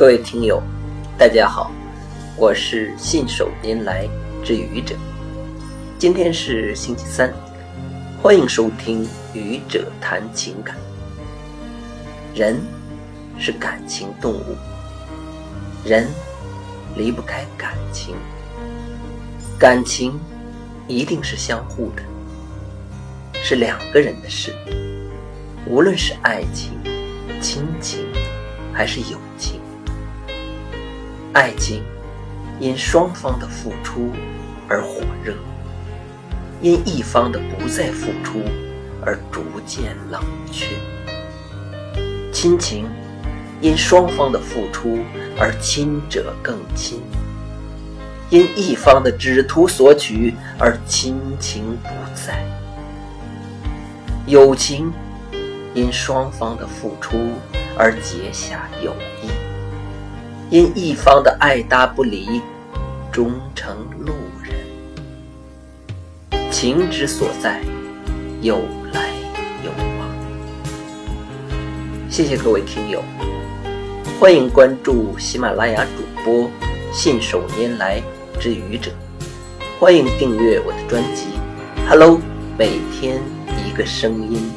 各位听友，大家好，我是信手拈来之愚者。今天是星期三，欢迎收听愚者谈情感。人是感情动物，人离不开感情，感情一定是相互的，是两个人的事。无论是爱情、亲情还是友情。爱情因双方的付出而火热，因一方的不再付出而逐渐冷却；亲情因双方的付出而亲者更亲，因一方的只图索取而亲情不在；友情因双方的付出而结下友谊。因一方的爱搭不离，终成路人。情之所在，有来有往。谢谢各位听友，欢迎关注喜马拉雅主播信手拈来之愚者，欢迎订阅我的专辑。Hello，每天一个声音。